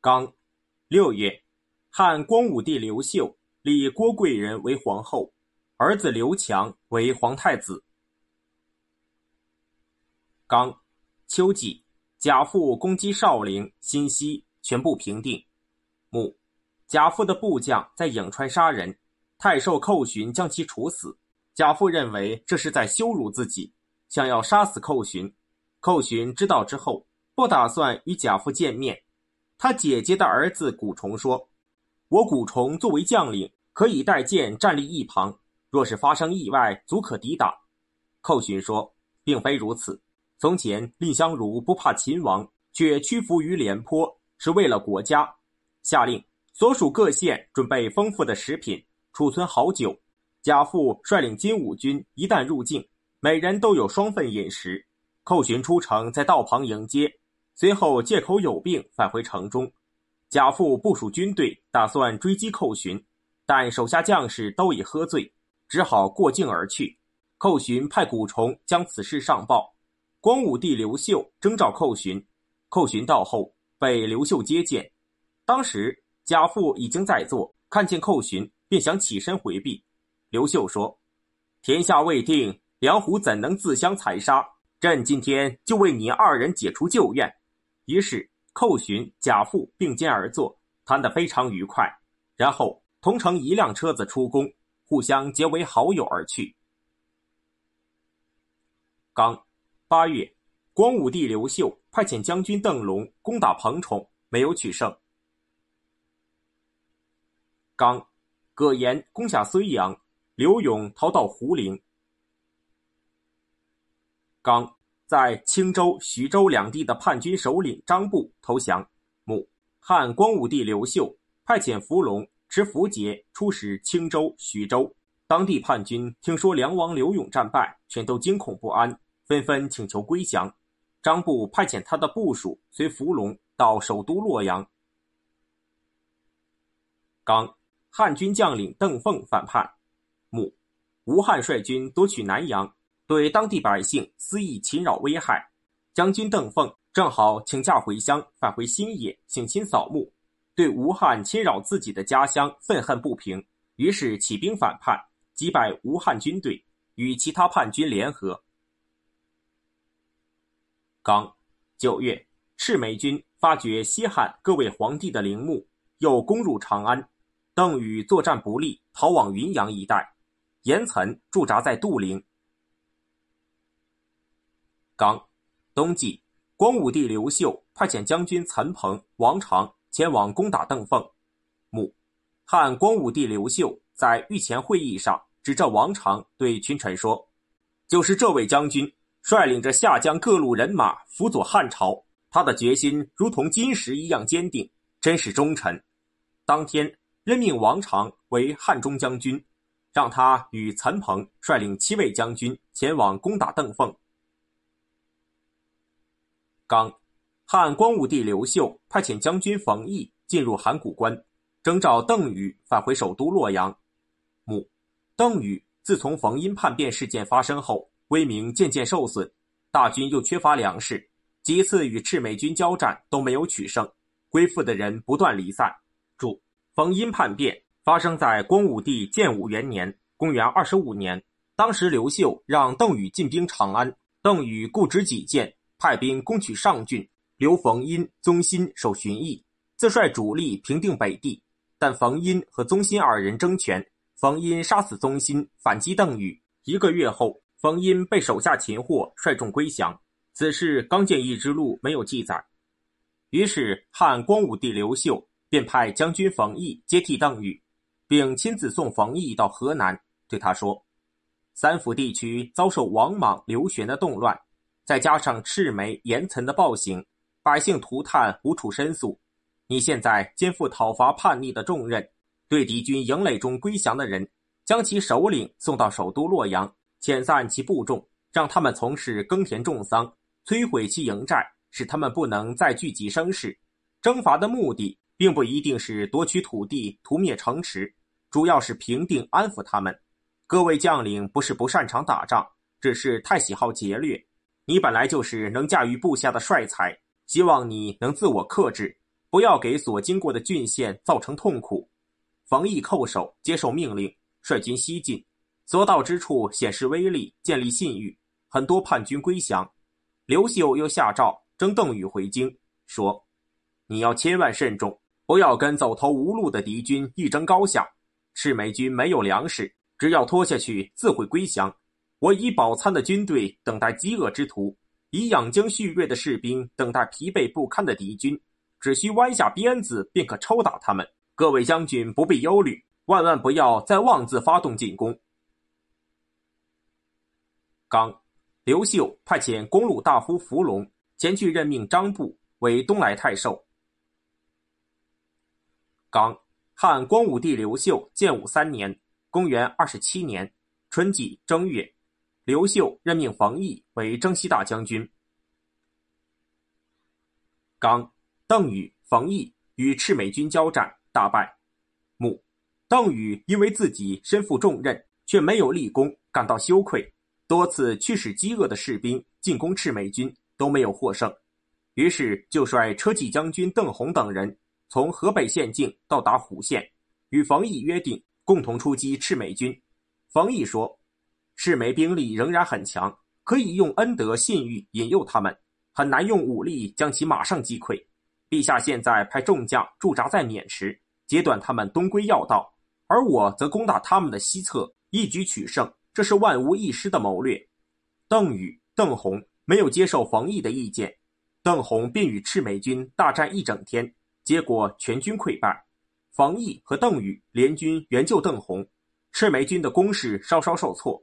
刚，六月，汉光武帝刘秀立郭贵人为皇后，儿子刘强为皇太子。刚，秋季，贾父攻击少陵、新息，全部平定。母，贾父的部将在颍川杀人，太守寇寻将其处死。贾父认为这是在羞辱自己，想要杀死寇寻。寇寻知道之后，不打算与贾父见面。他姐姐的儿子古崇说：“我古崇作为将领，可以带剑站立一旁，若是发生意外，足可抵挡。”寇寻说：“并非如此。从前蔺相如不怕秦王，却屈服于廉颇，是为了国家。”下令所属各县准备丰富的食品，储存好酒。贾父率领金武军一旦入境，每人都有双份饮食。寇寻出城，在道旁迎接，随后借口有病返回城中。贾父部署军队，打算追击寇寻，但手下将士都已喝醉，只好过境而去。寇寻派古崇将此事上报，光武帝刘秀征召寇寻。寇寻到后，被刘秀接见。当时贾父已经在座，看见寇寻，便想起身回避。刘秀说：“天下未定，梁虎怎能自相残杀？朕今天就为你二人解除旧怨。”于是寇寻、贾父并肩而坐，谈得非常愉快。然后同乘一辆车子出宫，互相结为好友而去。刚八月，光武帝刘秀派遣将军邓龙攻打彭宠，没有取胜。刚，葛延攻下睢阳，刘永逃到胡陵。刚，在青州、徐州两地的叛军首领张布投降。母，汉光武帝刘秀派遣伏龙持符节出使青州、徐州，当地叛军听说梁王刘永战败，全都惊恐不安，纷纷请求归降。张布派遣他的部属随伏龙到首都洛阳。刚。汉军将领邓凤反叛，母吴汉率军夺取南阳，对当地百姓肆意侵扰危害。将军邓凤正好请假回乡，返回新野省亲扫墓，对吴汉侵扰自己的家乡愤恨不平，于是起兵反叛，击败吴汉军队，与其他叛军联合。刚九月，赤眉军发掘西汉各位皇帝的陵墓，又攻入长安。邓禹作战不利，逃往云阳一带。严岑驻扎在杜陵。刚，冬季，光武帝刘秀派遣将军岑彭、王常前往攻打邓凤。母，汉光武帝刘秀在御前会议上指着王常对群臣说：“就是这位将军率领着下江各路人马辅佐汉朝，他的决心如同金石一样坚定，真是忠臣。”当天。任命王常为汉中将军，让他与岑彭率领七位将军前往攻打邓凤。刚，汉光武帝刘秀派遣将军冯异进入函谷关，征召邓禹返回首都洛阳。母，邓禹自从冯音叛变事件发生后，威名渐渐受损，大军又缺乏粮食，几次与赤眉军交战都没有取胜，归附的人不断离散。注。冯音叛变发生在光武帝建武元年（公元二十五年）。当时刘秀让邓禹进兵长安，邓禹固执己见，派兵攻取上郡，留冯因、宗辛守巡役，自率主力平定北地。但冯因和宗辛二人争权，冯因杀死宗辛，反击邓禹。一个月后，冯因被手下擒获，率众归降。此事《刚建义之录》没有记载。于是汉光武帝刘秀。便派将军冯异接替邓禹，并亲自送冯异到河南，对他说：“三府地区遭受王莽、刘玄的动乱，再加上赤眉、严岑的暴行，百姓涂炭，无处申诉。你现在肩负讨伐叛逆的重任，对敌军营垒中归降的人，将其首领送到首都洛阳，遣散其部众，让他们从事耕田种桑，摧毁其营寨，使他们不能再聚集声势。征伐的目的。”并不一定是夺取土地、屠灭城池，主要是平定、安抚他们。各位将领不是不擅长打仗，只是太喜好劫掠。你本来就是能驾驭部下的帅才，希望你能自我克制，不要给所经过的郡县造成痛苦。冯异叩首接受命令，率军西进，所到之处显示威力，建立信誉，很多叛军归降。刘秀又下诏征邓禹回京，说：“你要千万慎重，不要跟走投无路的敌军一争高下。赤眉军没有粮食，只要拖下去，自会归降。我以饱餐的军队等待饥饿之徒，以养精蓄锐的士兵等待疲惫不堪的敌军，只需弯下鞭子，便可抽打他们。”各位将军不必忧虑，万万不要再妄自发动进攻。刚，刘秀派遣公路大夫伏龙前去任命张布为东莱太守。刚，汉光武帝刘秀建武三年（公元二十七年）春季正月，刘秀任命冯异为征西大将军。刚，邓禹、冯异与赤眉军交战。大败，穆邓禹因为自己身负重任却没有立功，感到羞愧，多次驱使饥饿的士兵进攻赤眉军都没有获胜，于是就率车骑将军邓弘等人从河北县境到达虎县，与冯异约定共同出击赤眉军。冯异说：“赤眉兵力仍然很强，可以用恩德信誉引诱他们，很难用武力将其马上击溃。”陛下现在派众将驻扎在渑池，截断他们东归要道，而我则攻打他们的西侧，一举取胜。这是万无一失的谋略。邓禹、邓弘没有接受冯异的意见，邓弘便与赤眉军大战一整天，结果全军溃败。冯异和邓禹联军援救邓弘，赤眉军的攻势稍稍受挫。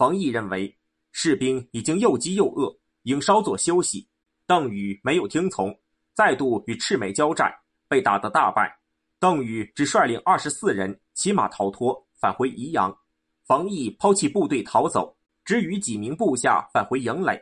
冯异认为士兵已经又饥又饿，应稍作休息。邓禹没有听从。再度与赤眉交战，被打得大败。邓禹只率领二十四人骑马逃脱，返回宜阳。冯异抛弃部队逃走，只与几名部下返回营垒，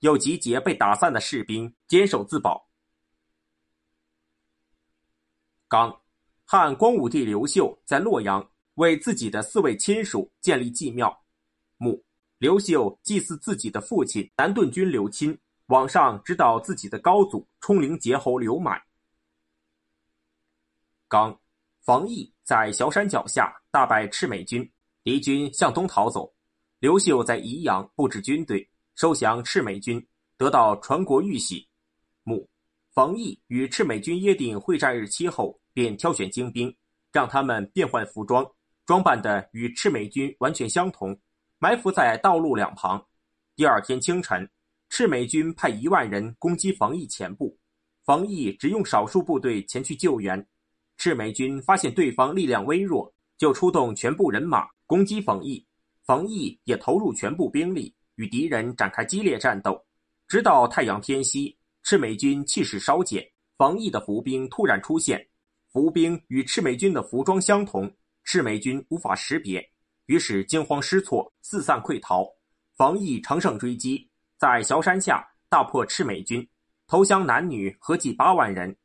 又集结被打散的士兵，坚守自保。刚，汉光武帝刘秀在洛阳为自己的四位亲属建立祭庙。墓，刘秀祭祀自己的父亲南顿君刘钦。往上指导自己的高祖冲陵节侯刘满。刚，冯异在崤山脚下大败赤眉军，敌军向东逃走。刘秀在宜阳布置军队，收降赤眉军，得到传国玉玺。母，冯异与赤眉军约定会战日期后，便挑选精兵，让他们变换服装，装扮的与赤眉军完全相同，埋伏在道路两旁。第二天清晨。赤眉军派一万人攻击冯异前部，冯异只用少数部队前去救援。赤眉军发现对方力量微弱，就出动全部人马攻击冯异。冯异也投入全部兵力与敌人展开激烈战斗，直到太阳偏西，赤眉军气势稍减，冯异的伏兵突然出现，伏兵与赤眉军的服装相同，赤眉军无法识别，于是惊慌失措，四散溃逃。冯异乘胜追击。在崤山下大破赤眉军，投降男女合计八万人。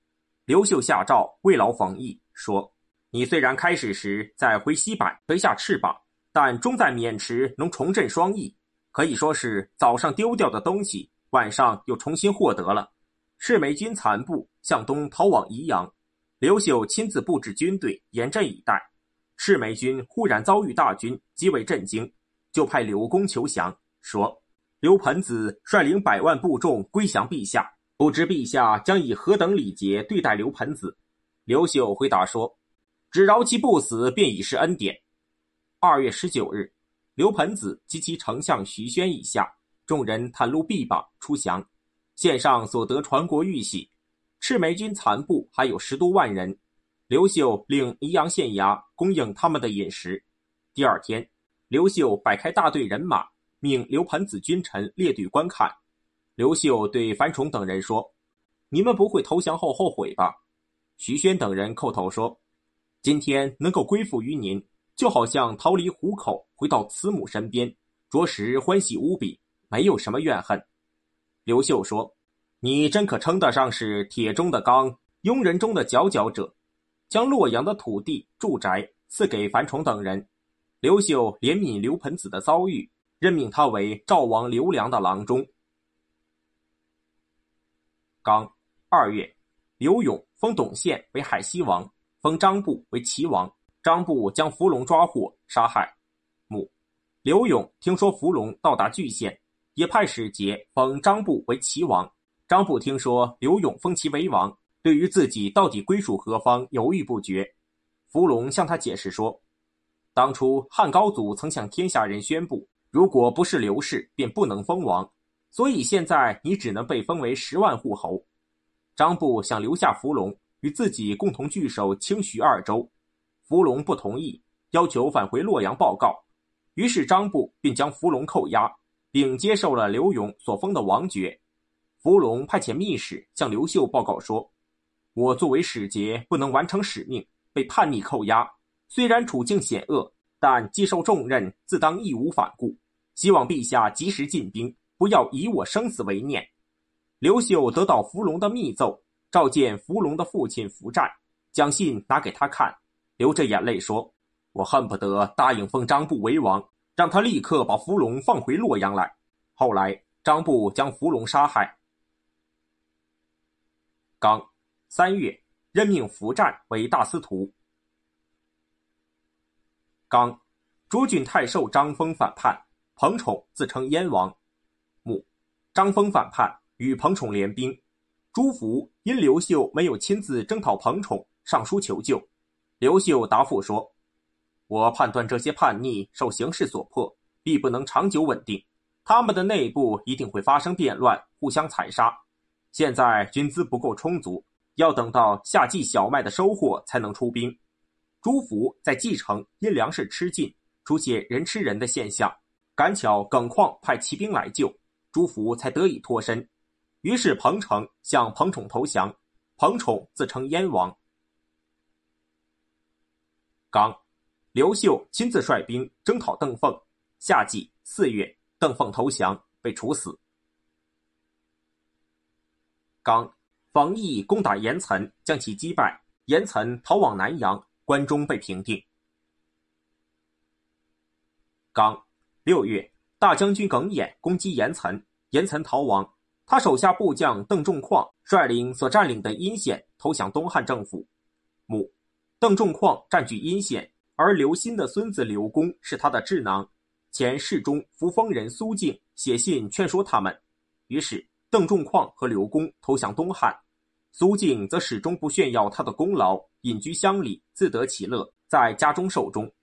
刘秀下诏慰劳冯异，说：“你虽然开始时在回西坂垂下翅膀，但终在渑池能重振双翼，可以说是早上丢掉的东西，晚上又重新获得了。”赤眉军残部向东逃往宜阳，刘秀亲自布置军队严阵以待。赤眉军忽然遭遇大军，极为震惊，就派刘公求降，说。刘盆子率领百万部众归降陛下，不知陛下将以何等礼节对待刘盆子？刘秀回答说：“只饶其不死，便已是恩典。”二月十九日，刘盆子及其丞相徐宣以下众人袒露臂膀出降，献上所得传国玉玺。赤眉军残部还有十多万人，刘秀令宜阳县衙供应他们的饮食。第二天，刘秀摆开大队人马。命刘盘子君臣列队观看。刘秀对樊崇等人说：“你们不会投降后后悔吧？”徐宣等人叩头说：“今天能够归附于您，就好像逃离虎口，回到慈母身边，着实欢喜无比，没有什么怨恨。”刘秀说：“你真可称得上是铁中的刚，庸人中的佼佼者，将洛阳的土地、住宅赐给樊崇等人。”刘秀怜悯刘盆子的遭遇。任命他为赵王刘良的郎中。刚二月，刘永封董宪为海西王，封张布为齐王。张布将伏龙抓获，杀害。母刘永听说伏龙到达巨县，也派使节封张布为齐王。张布听说刘永封其为王，对于自己到底归属何方犹豫不决。伏龙向他解释说，当初汉高祖曾向天下人宣布，如果不是刘氏，便不能封王，所以现在你只能被封为十万户侯。张布想留下伏龙与自己共同据守清徐二州，伏龙不同意，要求返回洛阳报告。于是张布便将伏龙扣押，并接受了刘永所封的王爵。伏龙派遣密使向刘秀报告说：“我作为使节，不能完成使命，被叛逆扣押。虽然处境险恶，但既受重任，自当义无反顾。希望陛下及时进兵，不要以我生死为念。”刘秀得到伏龙的密奏，召见伏龙的父亲伏战，将信拿给他看，流着眼泪说：“我恨不得答应封张布为王，让他立刻把伏龙放回洛阳来。”后来，张布将伏龙杀害。刚三月，任命伏战为大司徒。刚，朱俊太守张丰反叛，彭宠自称燕王。母，张丰反叛。与彭宠联兵，朱福因刘秀没有亲自征讨彭宠，上书求救。刘秀答复说：“我判断这些叛逆受形势所迫，必不能长久稳定，他们的内部一定会发生变乱，互相残杀。现在军资不够充足，要等到夏季小麦的收获才能出兵。”朱福在蓟城因粮食吃尽，出现人吃人的现象，赶巧耿况派骑兵来救，朱福才得以脱身。于是彭城向彭宠投降，彭宠自称燕王。刚，刘秀亲自率兵征讨邓凤。夏季四月，邓凤投降，被处死。刚，王毅攻打严岑，将其击败，严岑逃往南阳，关中被平定。刚，六月，大将军耿弇攻击严岑，严岑逃亡。他手下部将邓仲况率领所占领的阴县投降东汉政府。母邓仲况占据阴县，而刘歆的孙子刘公是他的智囊。前侍中扶风人苏敬写信劝说他们，于是邓仲况和刘公投降东汉。苏敬则始终不炫耀他的功劳，隐居乡里，自得其乐，在家中寿终。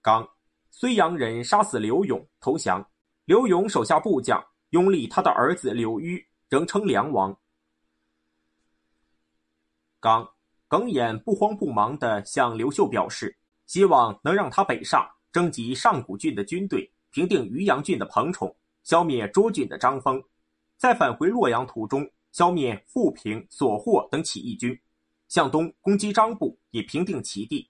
刚，睢阳人杀死刘永，投降。刘永手下部将拥立他的儿子刘虞，仍称梁王。刚耿弇不慌不忙地向刘秀表示，希望能让他北上，征集上古郡的军队，平定渔阳郡的彭宠，消灭涿郡的张丰，在返回洛阳途中，消灭富平、所获等起义军，向东攻击张布，以平定其地。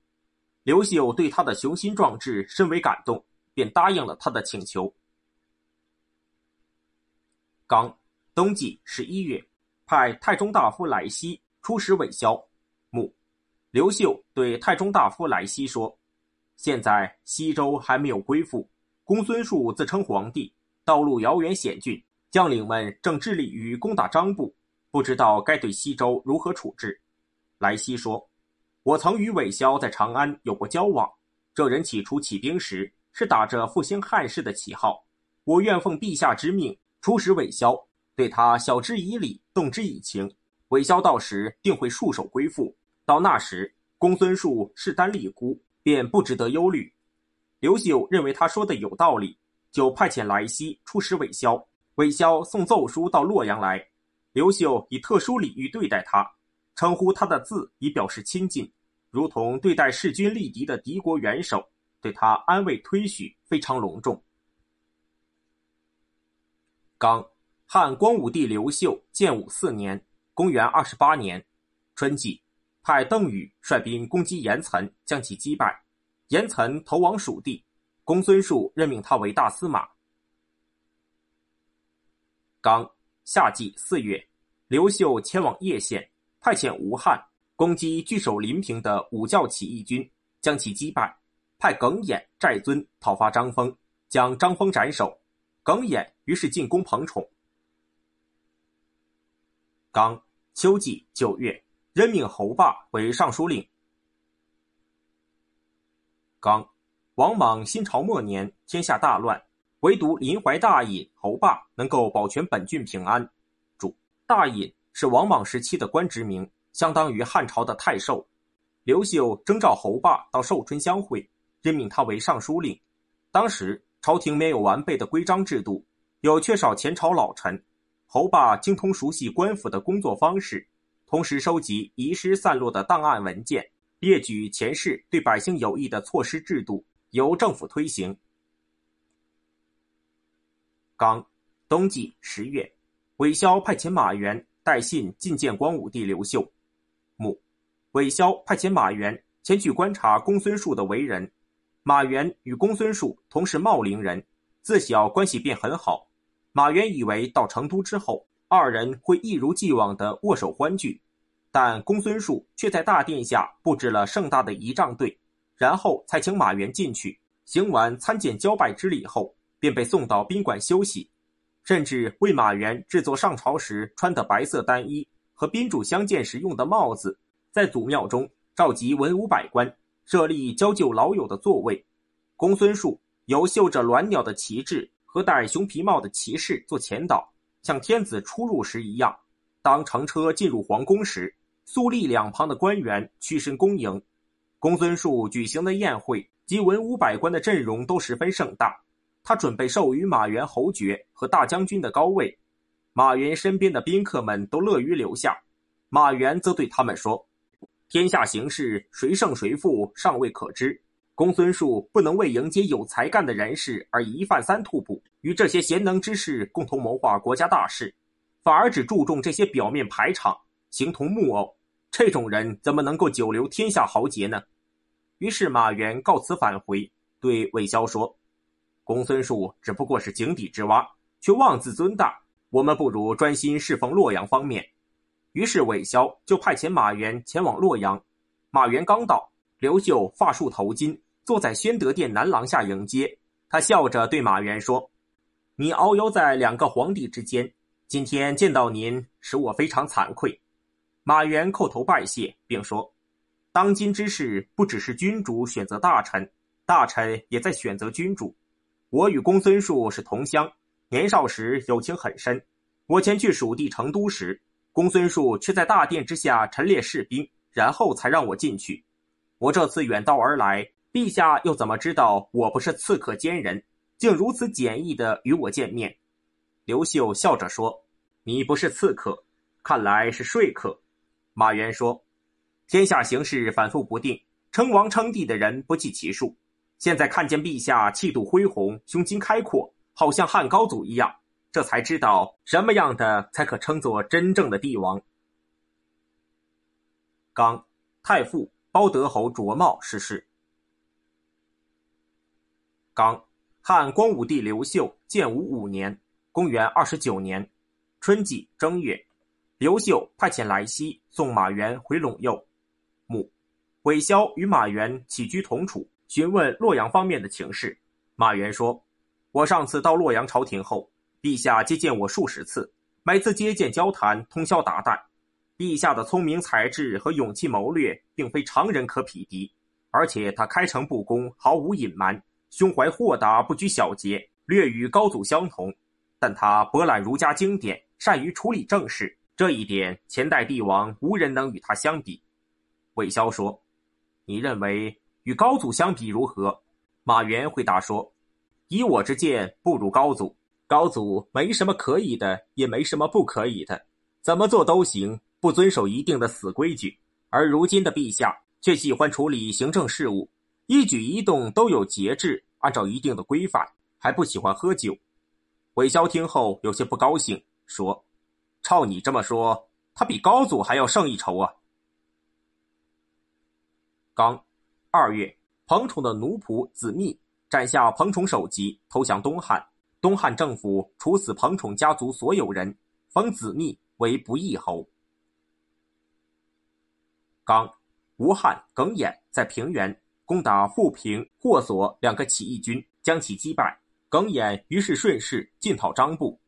刘秀对他的雄心壮志深为感动，便答应了他的请求。刚冬季十一月，派太中大夫来西出使韦骁。母刘秀对太中大夫来西说：“现在西周还没有归附，公孙述自称皇帝，道路遥远险峻，将领们正致力于攻打张部，不知道该对西周如何处置。”莱西说：“我曾与韦骁在长安有过交往，这人起初起兵时是打着复兴汉室的旗号，我愿奉陛下之命。”出使韦骁，对他晓之以理，动之以情。韦骁到时定会束手归附。到那时，公孙述势单力孤，便不值得忧虑。刘秀认为他说的有道理，就派遣莱西出使韦骁。韦骁送奏书到洛阳来，刘秀以特殊礼遇对待他，称呼他的字以表示亲近，如同对待势均力敌的敌国元首，对他安慰推许，非常隆重。刚，汉光武帝刘秀建武四年（公元二十八年）春季，派邓禹率兵攻击严岑，将其击败。严岑投往蜀地，公孙述任命他为大司马。刚，夏季四月，刘秀前往叶县，派遣吴汉攻击据守临平的武教起义军，将其击败。派耿弇、寨尊讨伐张丰，将张丰斩首。耿弇于是进攻彭宠。刚秋季九月，任命侯霸为尚书令。刚王莽新朝末年，天下大乱，唯独临淮大尹侯霸能够保全本郡平安。注：大尹是王莽时期的官职名，相当于汉朝的太守。刘秀征召侯霸到寿春相会，任命他为尚书令。当时朝廷没有完备的规章制度，有缺少前朝老臣。侯霸精通熟悉官府的工作方式，同时收集遗失散落的档案文件，列举前世对百姓有益的措施制度，由政府推行。刚冬季十月，韦骁派遣马援带信觐见光武帝刘秀。母，韦骁派遣马援前去观察公孙述的为人。马援与公孙述同是茂陵人，自小关系便很好。马援以为到成都之后，二人会一如既往的握手欢聚，但公孙述却在大殿下布置了盛大的仪仗队，然后才请马援进去。行完参见交拜之礼后，便被送到宾馆休息，甚至为马援制作上朝时穿的白色单衣和宾主相见时用的帽子，在祖庙中召集文武百官，设立交旧老友的座位。公孙述由绣着鸾鸟的旗帜。和戴熊皮帽的骑士做前导，像天子出入时一样。当乘车进入皇宫时，肃立两旁的官员屈身恭迎。公孙述举行的宴会及文武百官的阵容都十分盛大。他准备授予马援侯爵和大将军的高位。马援身边的宾客们都乐于留下。马援则对他们说：“天下形势，谁胜谁负尚未可知。”公孙述不能为迎接有才干的人士而一饭三吐哺，与这些贤能之士共同谋划国家大事，反而只注重这些表面排场，形同木偶。这种人怎么能够久留天下豪杰呢？于是马援告辞返回，对韦骁说：“公孙述只不过是井底之蛙，却妄自尊大。我们不如专心侍奉洛阳方面。”于是韦骁就派遣马援前往洛阳。马援刚到，刘秀发束头巾。坐在宣德殿南廊下迎接他，笑着对马援说：“你遨游在两个皇帝之间，今天见到您，使我非常惭愧。”马援叩头拜谢，并说：“当今之事，不只是君主选择大臣，大臣也在选择君主。我与公孙述是同乡，年少时友情很深。我前去蜀地成都时，公孙述却在大殿之下陈列士兵，然后才让我进去。我这次远道而来。”陛下又怎么知道我不是刺客奸人，竟如此简易的与我见面？刘秀笑着说：“你不是刺客，看来是说客。”马援说：“天下形势反复不定，称王称帝的人不计其数。现在看见陛下气度恢宏，胸襟开阔，好像汉高祖一样，这才知道什么样的才可称作真正的帝王。”刚太傅包德侯卓茂逝世。刚，汉光武帝刘秀建武五年（公元二十九年）春季正月，刘秀派遣来西送马援回陇右。母，韦骁与马援起居同处，询问洛阳方面的情势。马援说：“我上次到洛阳朝廷后，陛下接见我数十次，每次接见交谈通宵达旦。陛下的聪明才智和勇气谋略，并非常人可匹敌，而且他开诚布公，毫无隐瞒。”胸怀豁达，不拘小节，略与高祖相同，但他博览儒家经典，善于处理政事，这一点前代帝王无人能与他相比。魏骁说：“你认为与高祖相比如何？”马援回答说：“以我之见，不如高祖。高祖没什么可以的，也没什么不可以的，怎么做都行，不遵守一定的死规矩。而如今的陛下却喜欢处理行政事务。”一举一动都有节制，按照一定的规范，还不喜欢喝酒。韦骁听后有些不高兴，说：“照你这么说，他比高祖还要胜一筹啊！”刚二月，彭宠的奴仆子密斩下彭宠首级，投降东汉。东汉政府处死彭宠家族所有人，封子密为不义侯。刚吴汉耿弇在平原。攻打富平、霍所两个起义军，将其击败。耿弇于是顺势进讨张布。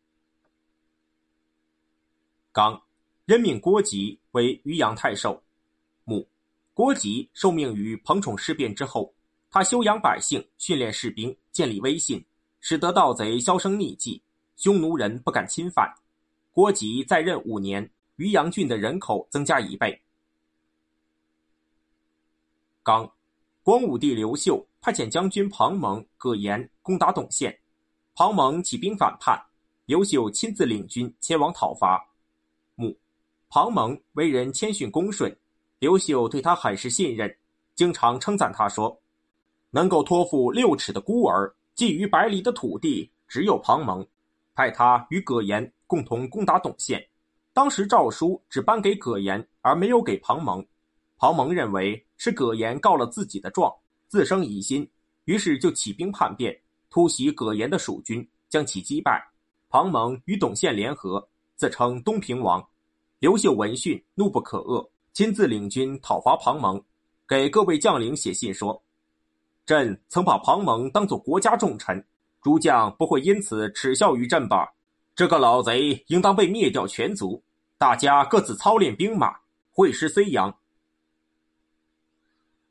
刚，任命郭吉为渔阳太守。郭吉受命于彭宠事变之后，他修养百姓，训练士兵，建立威信，使得盗贼销声匿迹，匈奴人不敢侵犯。郭吉在任五年，渔阳郡的人口增加一倍。刚，光武帝刘秀派遣将军庞蒙、葛延攻打董县，庞蒙起兵反叛，刘秀亲自领军前往讨伐。母庞蒙为人谦逊恭顺，刘秀对他很是信任，经常称赞他说：“能够托付六尺的孤儿，觊觎百里的土地，只有庞蒙。”派他与葛延共同攻打董县。当时诏书只颁给葛延，而没有给庞蒙。庞蒙认为是葛延告了自己的状，自生疑心，于是就起兵叛变，突袭葛延的蜀军，将其击败。庞蒙与董宪联合，自称东平王。刘秀闻讯，怒不可遏，亲自领军讨伐庞蒙，给各位将领写信说：“朕曾把庞蒙当做国家重臣，诸将不会因此耻笑于朕吧？这个老贼应当被灭掉全族，大家各自操练兵马，会师睢阳。”